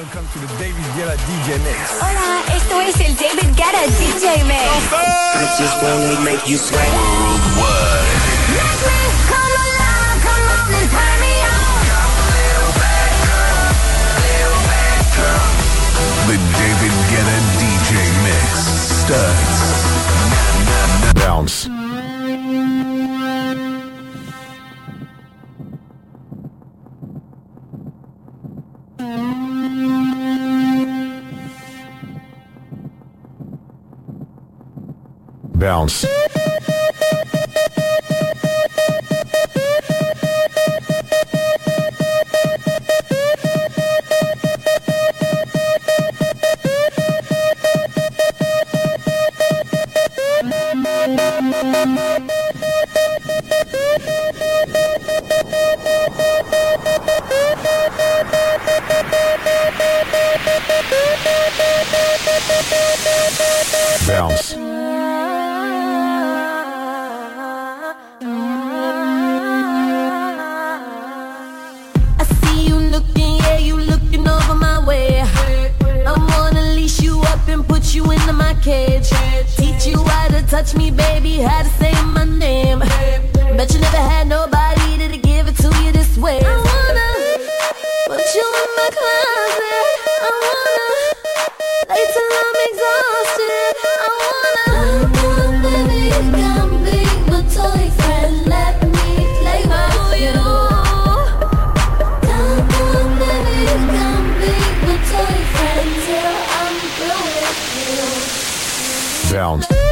welcome to the David Guetta DJ Mix. Hola, esto es el David Guetta DJ Mix. I just wanna make you sweat. Worldwide. Make me come alive, come on and turn me on. Come a little girl, little girl. The David Guetta DJ Mix starts. Bounce. bounce. found.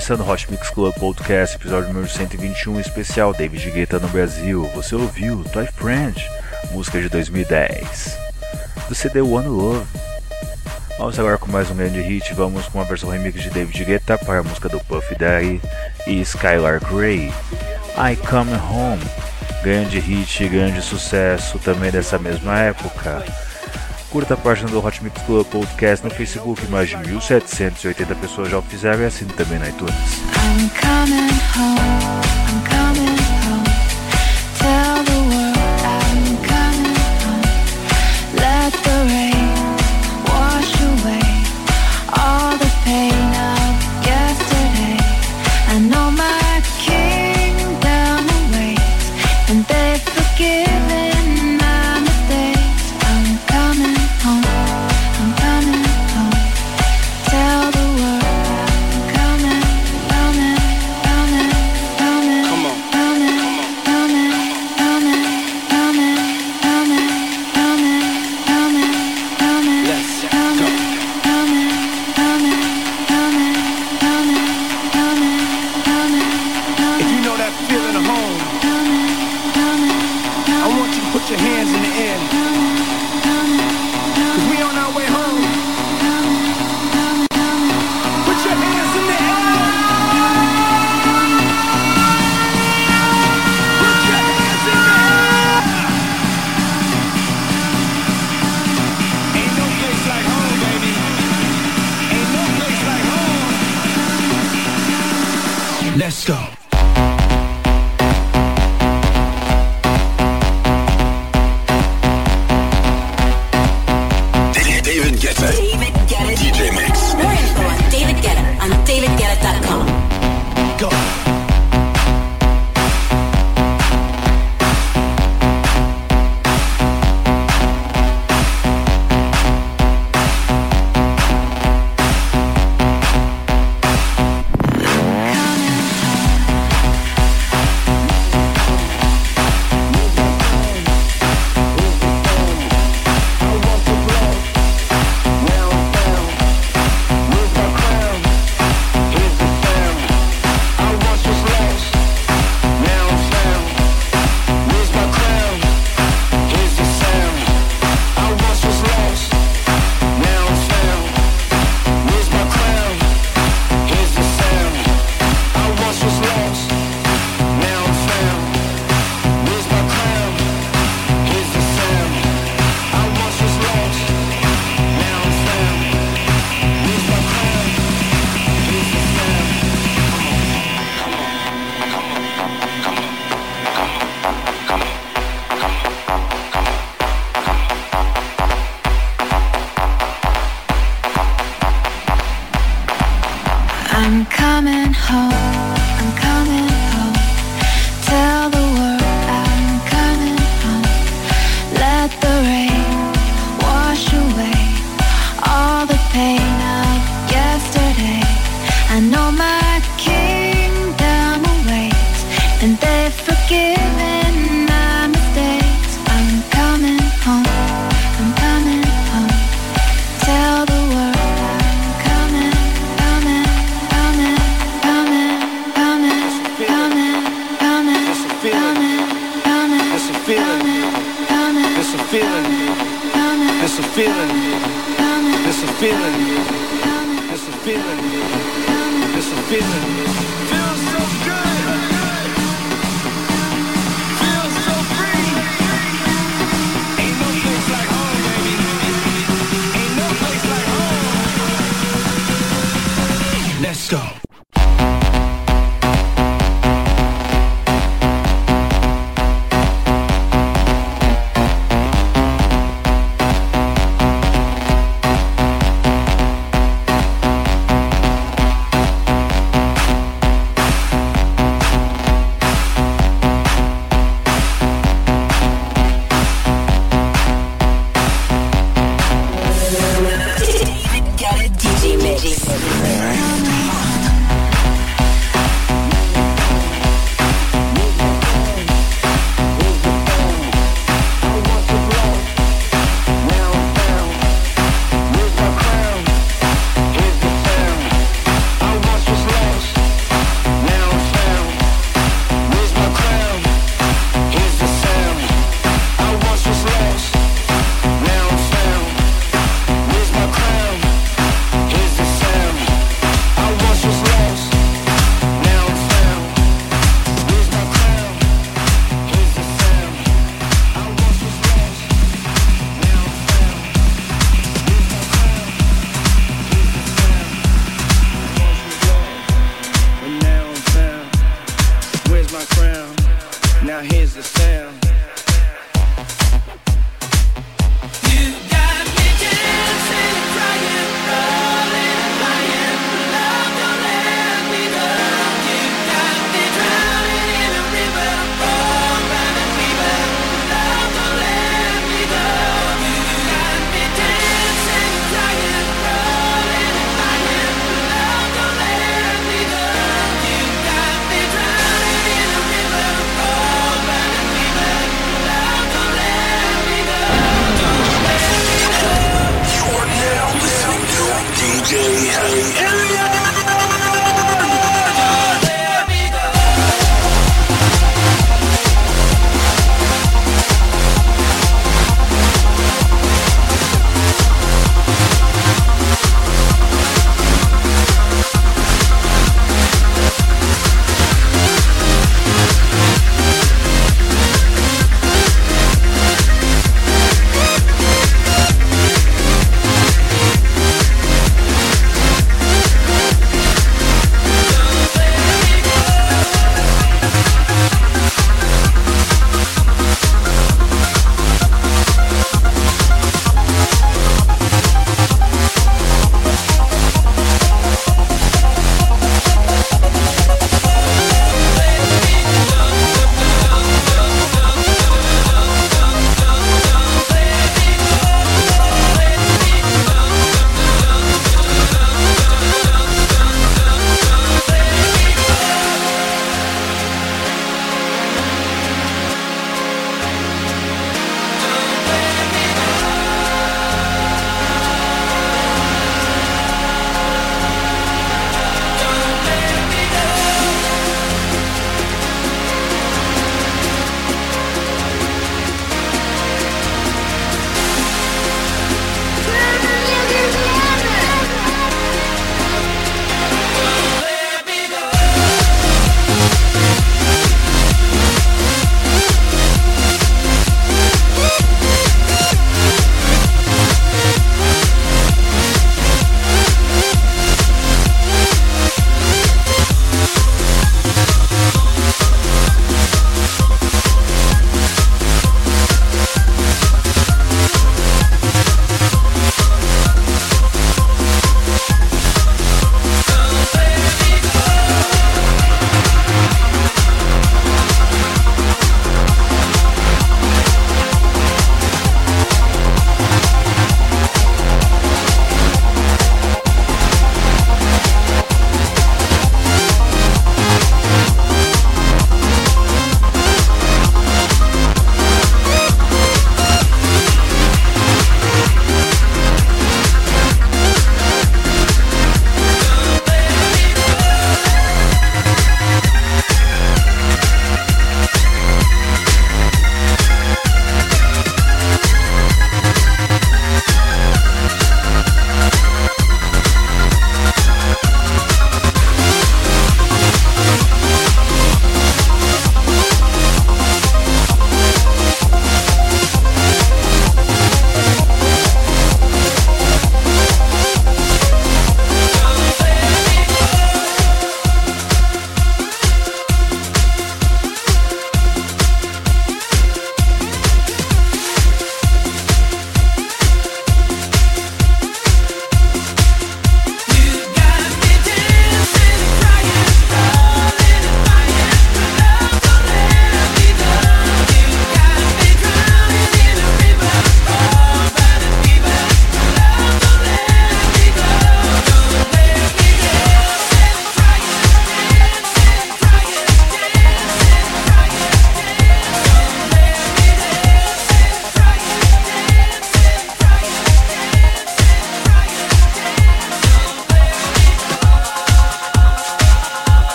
começando Hot Mix Club Podcast, episódio número 121, especial David Guetta no Brasil. Você ouviu Toy Friend, música de 2010, do CD One Love. Vamos agora com mais um grande hit, vamos com a versão remix de David Guetta para a música do Puff Daddy e Skylar Grey, I Come Home. Grande hit, grande sucesso também dessa mesma época. Curta a página do Hot Mix Club Podcast no Facebook, mais de 1780 pessoas já o fizeram e assine também na iTunes.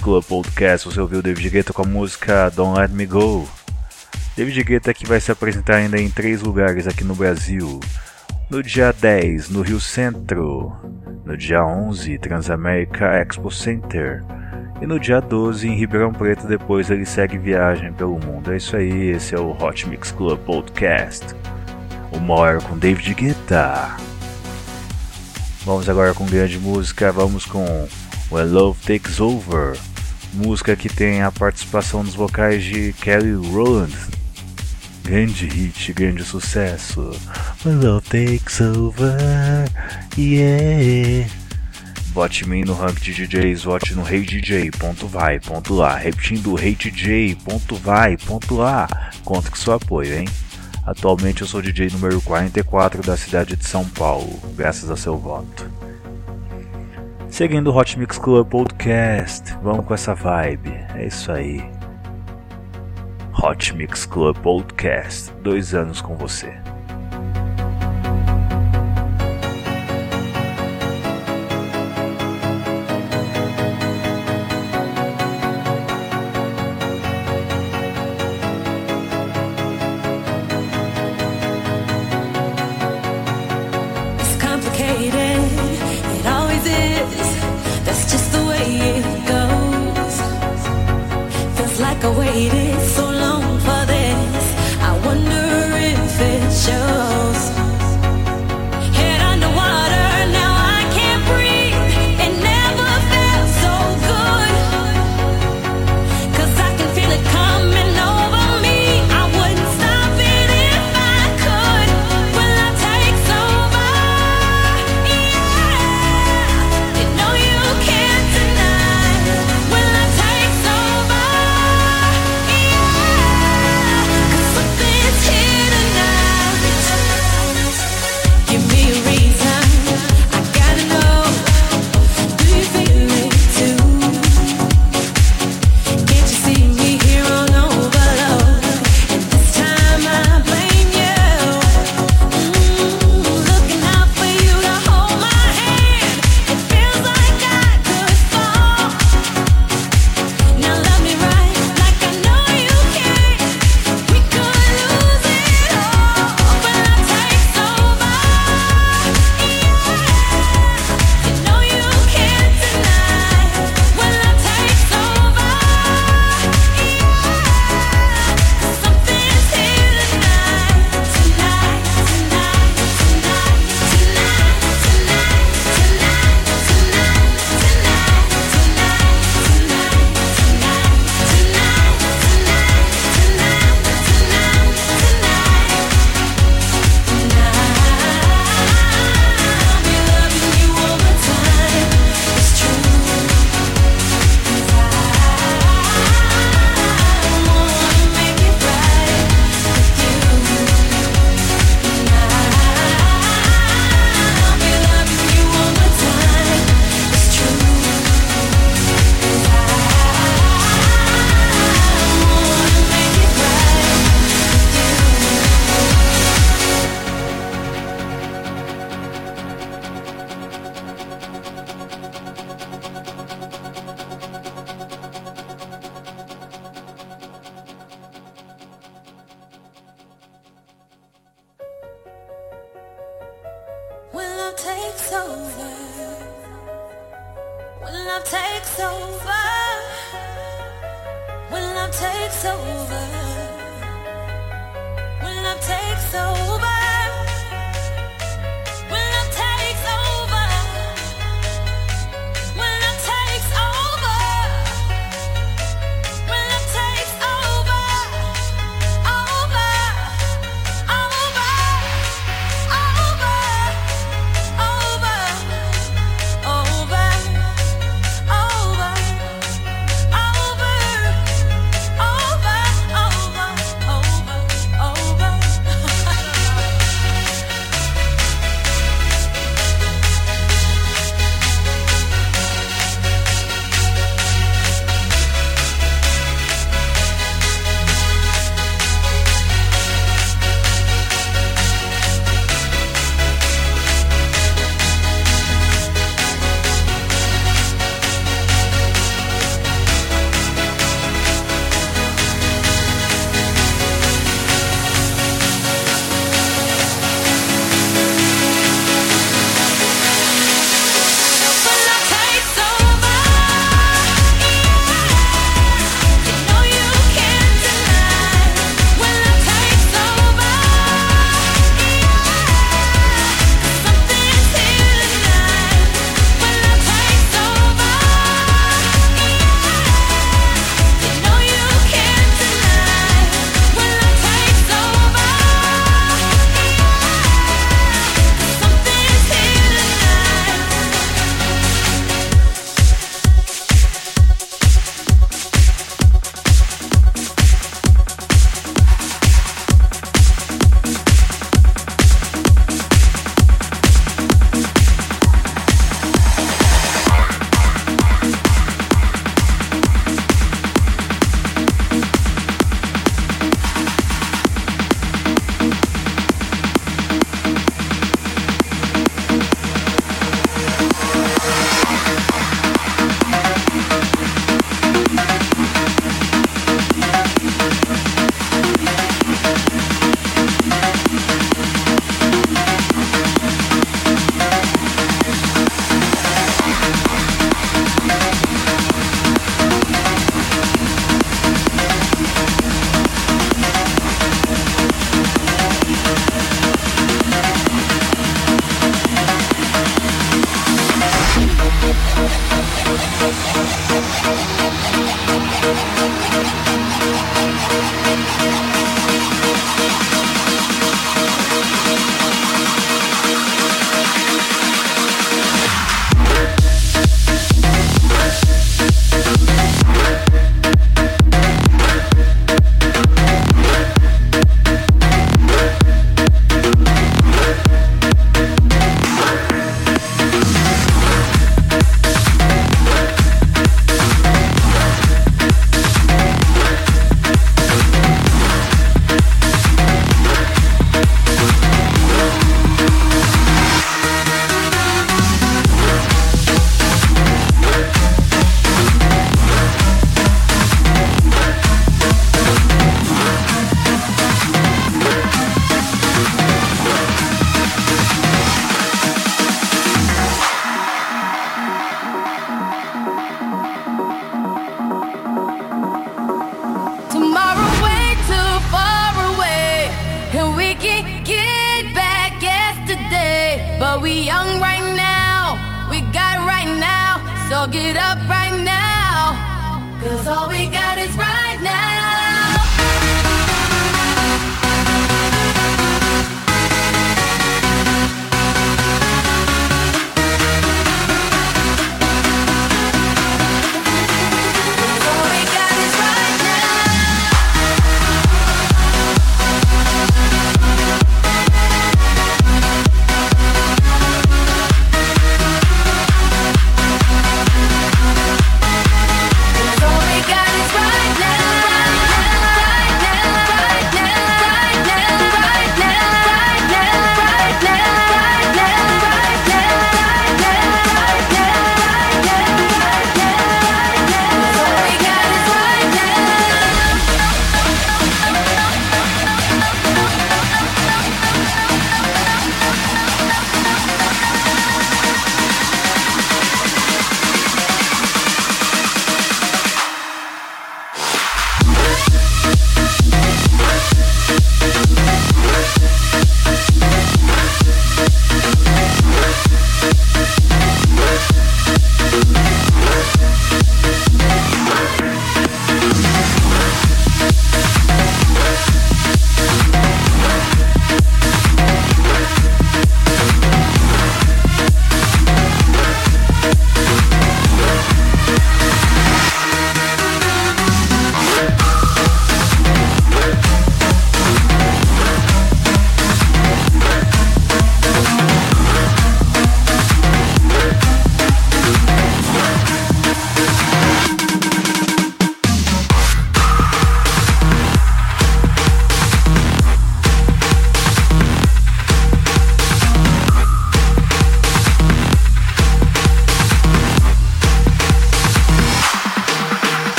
Club Podcast, você ouviu o David Guetta com a música Don't Let Me Go. David Guetta que vai se apresentar ainda em três lugares aqui no Brasil. No dia 10, no Rio Centro. No dia 11, Transamérica Expo Center. E no dia 12, em Ribeirão Preto, depois ele segue viagem pelo mundo. É isso aí, esse é o Hot Mix Club Podcast. Uma hora com David Guetta. Vamos agora com grande música, vamos com When Love Takes Over música que tem a participação dos vocais de Kelly Rowland. Grande hit, grande sucesso. My love takes over, yeah. Vote mim no rank de DJs, vote no reidj.vai.lá. Repetindo, reidj.vai.lá. Conta com seu apoio, hein? Atualmente eu sou DJ número 44 da cidade de São Paulo, graças a seu voto. Seguindo o Hot Mix Club Podcast, vamos com essa vibe, é isso aí. Hot Mix Club Podcast. Dois anos com você. takes over. When love takes over. When love takes over. When love takes over.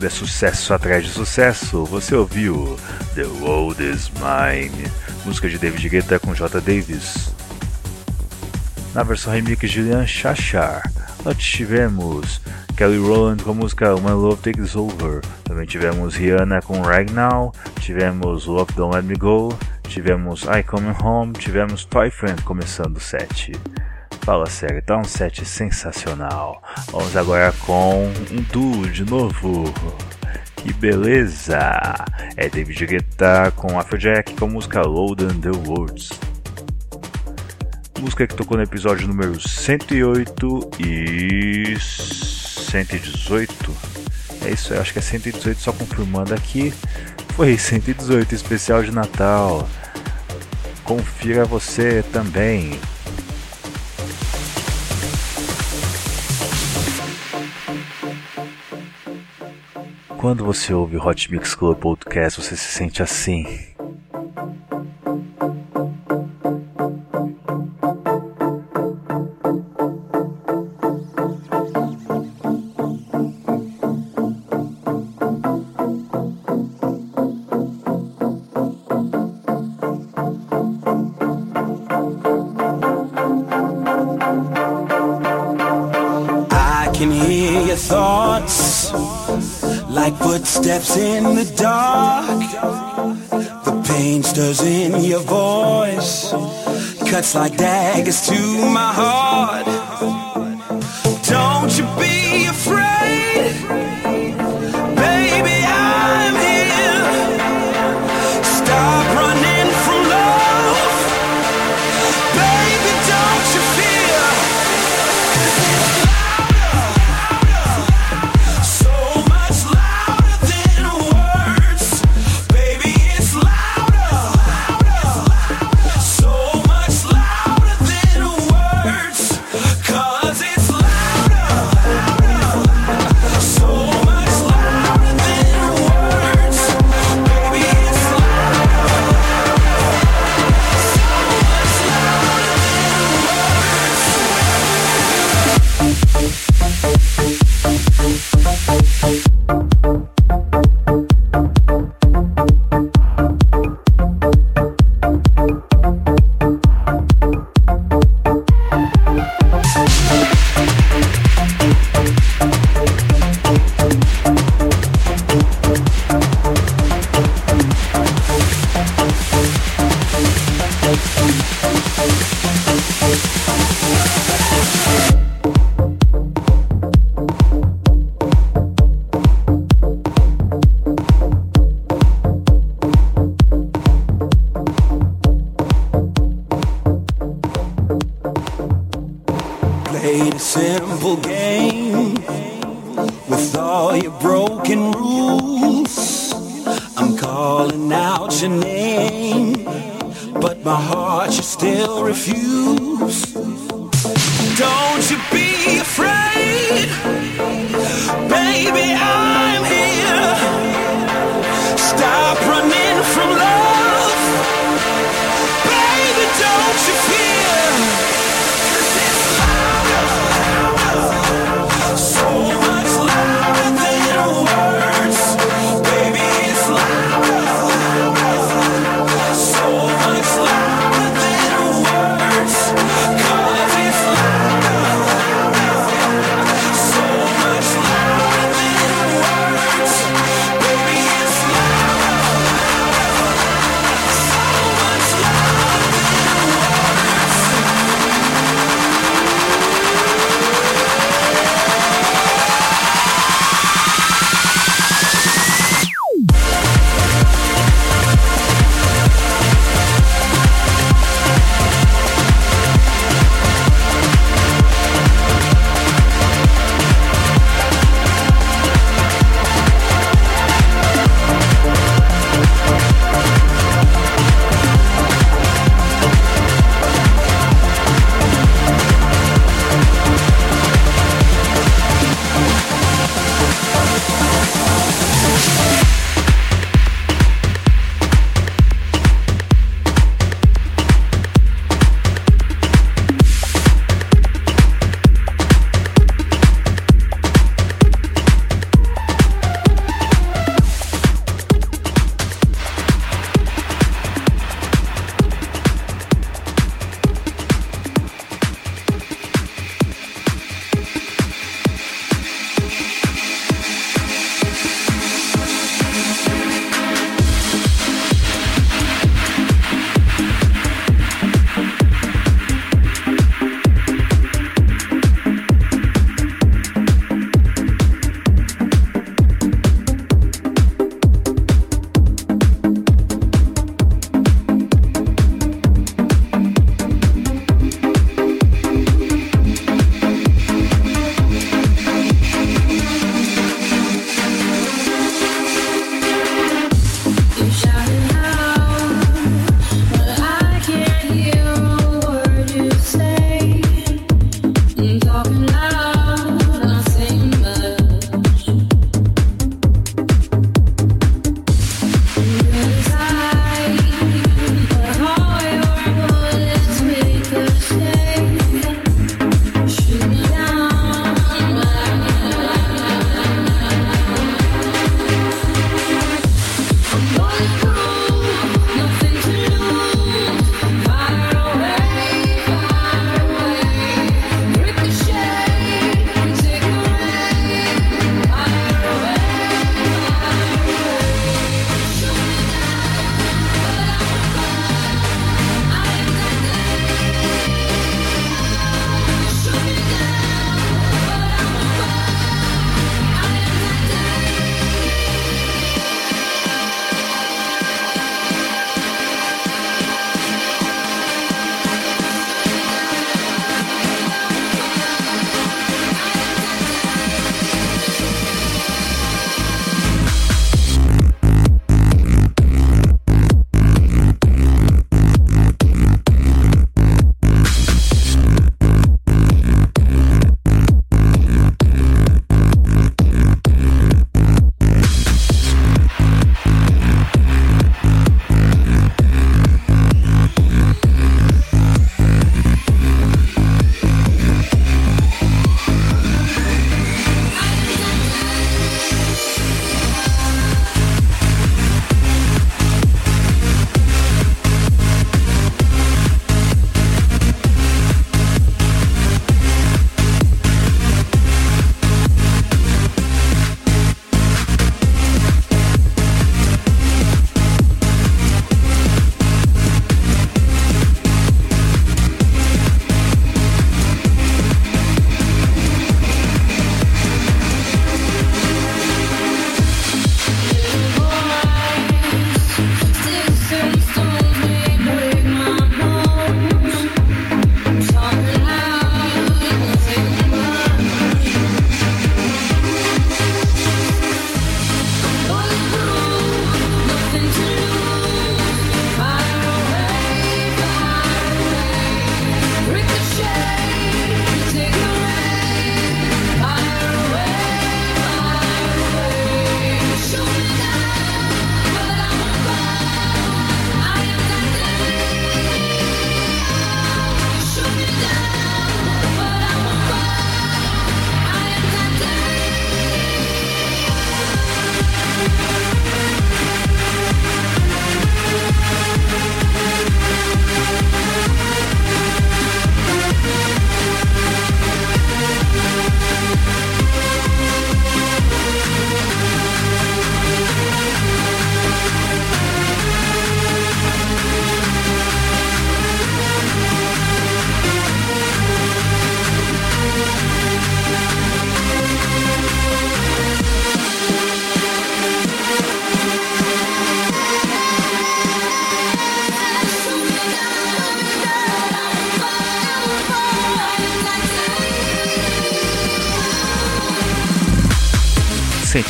Club é sucesso atrás de sucesso. Você ouviu The World Is Mine, música de David Guetta com J. Davis. Na versão remix de Lian Chachar, nós tivemos Kelly Rowland com a música My Love Takes Over. Também tivemos Rihanna com Right Now, tivemos Love Don't Let Me Go, tivemos I Coming Home, tivemos Toy Friend começando o set. Fala sério, tá um set sensacional. Vamos agora com um duo de novo. Que beleza! É David Guetta com Afrojack com a música Load and the Words. Música que tocou no episódio número 108 e 118. É isso, eu acho que é 118, só confirmando aqui. Foi 118, especial de Natal. Confira você também. Quando você ouve o Hot Mix Club Podcast, você se sente assim. Like daggers to my heart.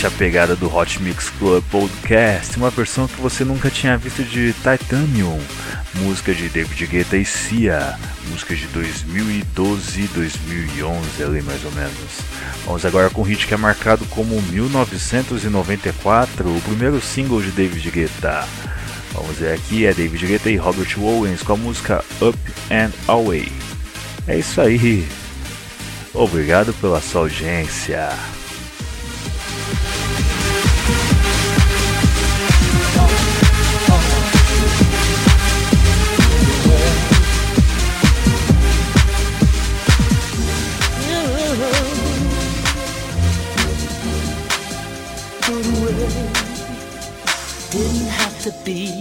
A pegada do Hot Mix Club Podcast, uma versão que você nunca tinha visto de Titanium, música de David Guetta e Cia, música de 2012 2011 ali mais ou menos. Vamos agora com um hit que é marcado como 1994, o primeiro single de David Guetta. Vamos ver aqui, é David Guetta e Robert Owens com a música Up and Away. É isso aí. Obrigado pela sua audiência. Be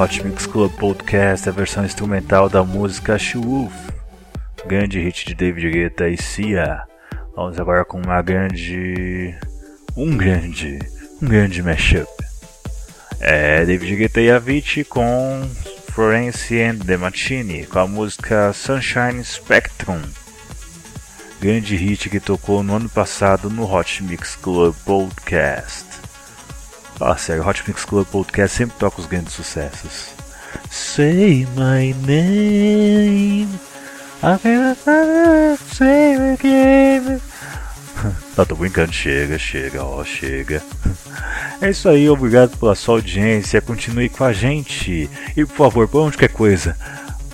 Hot Mix Club Podcast a versão instrumental da música Wolf, grande hit de David Guetta e Cia. Vamos agora com uma grande. um grande. um grande mashup. É David Guetta e Avicii com Florence and the Machine com a música Sunshine Spectrum. Grande hit que tocou no ano passado no Hot Mix Club Podcast. Fala sério, Hot Mix Club Podcast sempre toca os grandes sucessos. Say my name. Say again. Tá, tô brincando, chega, chega, ó, chega. É isso aí, obrigado pela sua audiência, continue com a gente. E por favor, por onde quer coisa,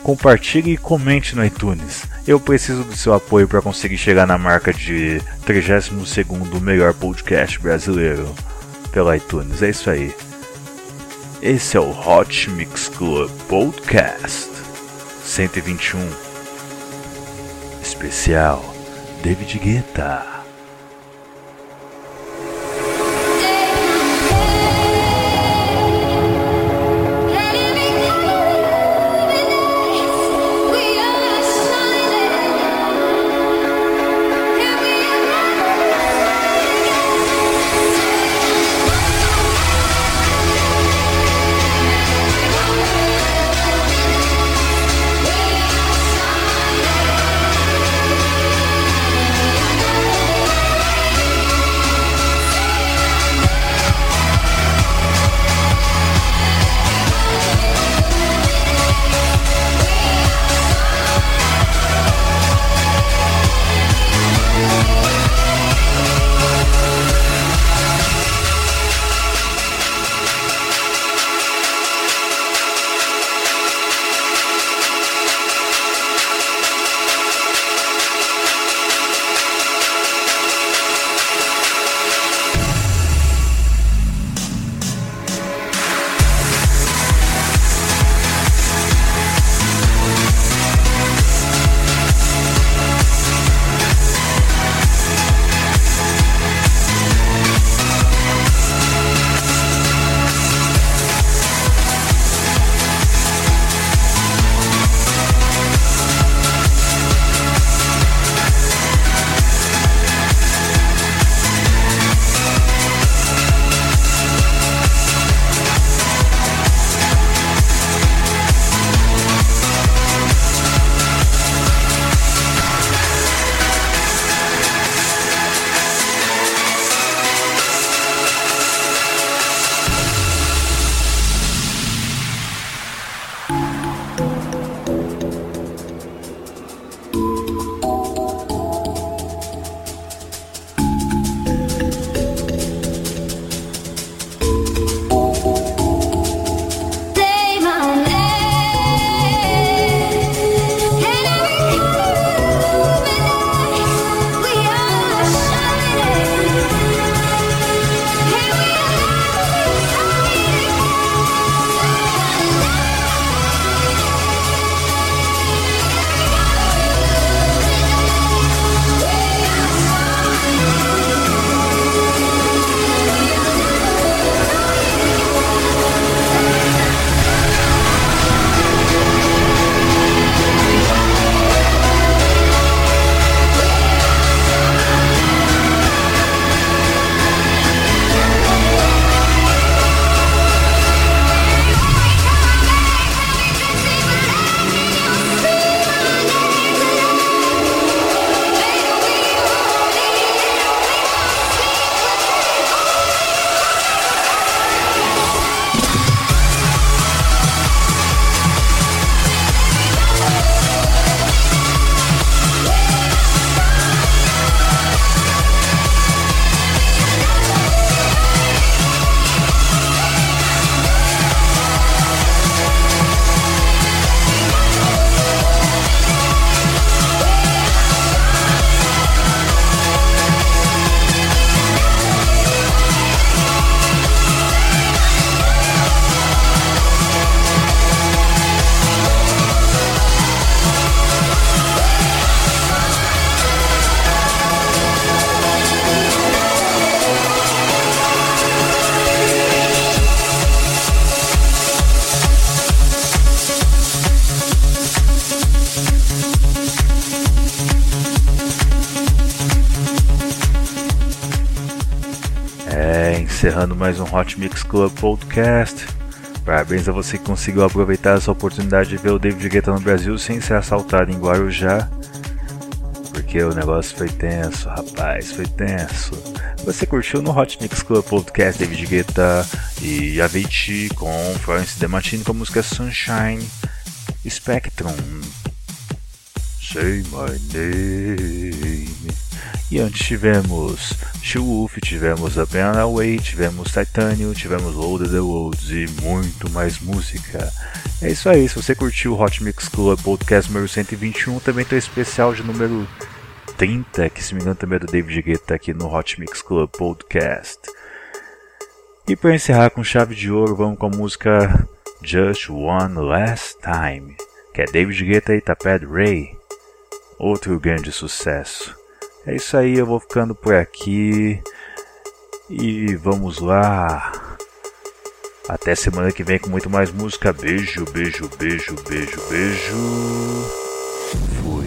compartilhe e comente no iTunes. Eu preciso do seu apoio para conseguir chegar na marca de 32º melhor podcast brasileiro pelo iTunes. É isso aí. Esse é o Hot Mix Club Podcast 121. Especial David Guetta. Hot Mix Club Podcast. Parabéns a você que conseguiu aproveitar essa oportunidade de ver o David Guetta no Brasil sem ser assaltado em Guarujá. Porque o negócio foi tenso, rapaz, foi tenso. Você curtiu no Hot Mix Club Podcast David Guetta e Avicii com Florence DeMartini com a música Sunshine Spectrum. Say my name. E antes tivemos Wolf, tivemos A Piano Away, tivemos Titanium, tivemos Loaded the Worlds e muito mais música. É isso aí, se você curtiu o Hot Mix Club Podcast número 121, também tem o especial de número 30, que se me engano também é do David Guetta aqui no Hot Mix Club Podcast. E para encerrar com chave de ouro, vamos com a música Just One Last Time, que é David Guetta e Taped Ray, outro grande sucesso. É isso aí, eu vou ficando por aqui. E vamos lá. Até semana que vem com muito mais música. Beijo, beijo, beijo, beijo, beijo. Fui.